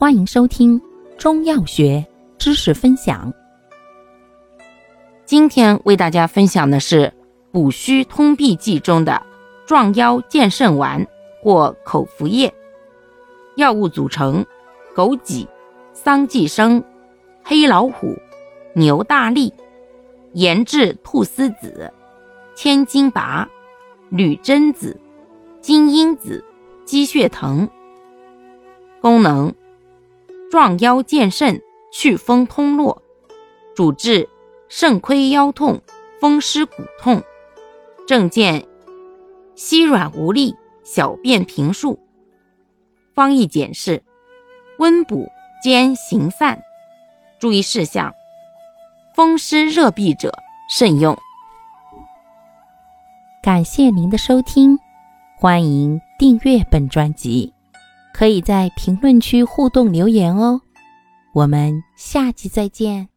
欢迎收听中药学知识分享。今天为大家分享的是补虚通痹剂中的壮腰健肾丸或口服液。药物组成：枸杞、桑寄生、黑老虎、牛大力、研制菟丝子、千金拔、女贞子、金樱子、鸡血藤。功能：壮腰健肾、祛风通络，主治。肾亏腰痛、风湿骨痛，症见膝软无力、小便频数。方义简释：温补兼行散。注意事项：风湿热痹者慎用。感谢您的收听，欢迎订阅本专辑，可以在评论区互动留言哦。我们下期再见。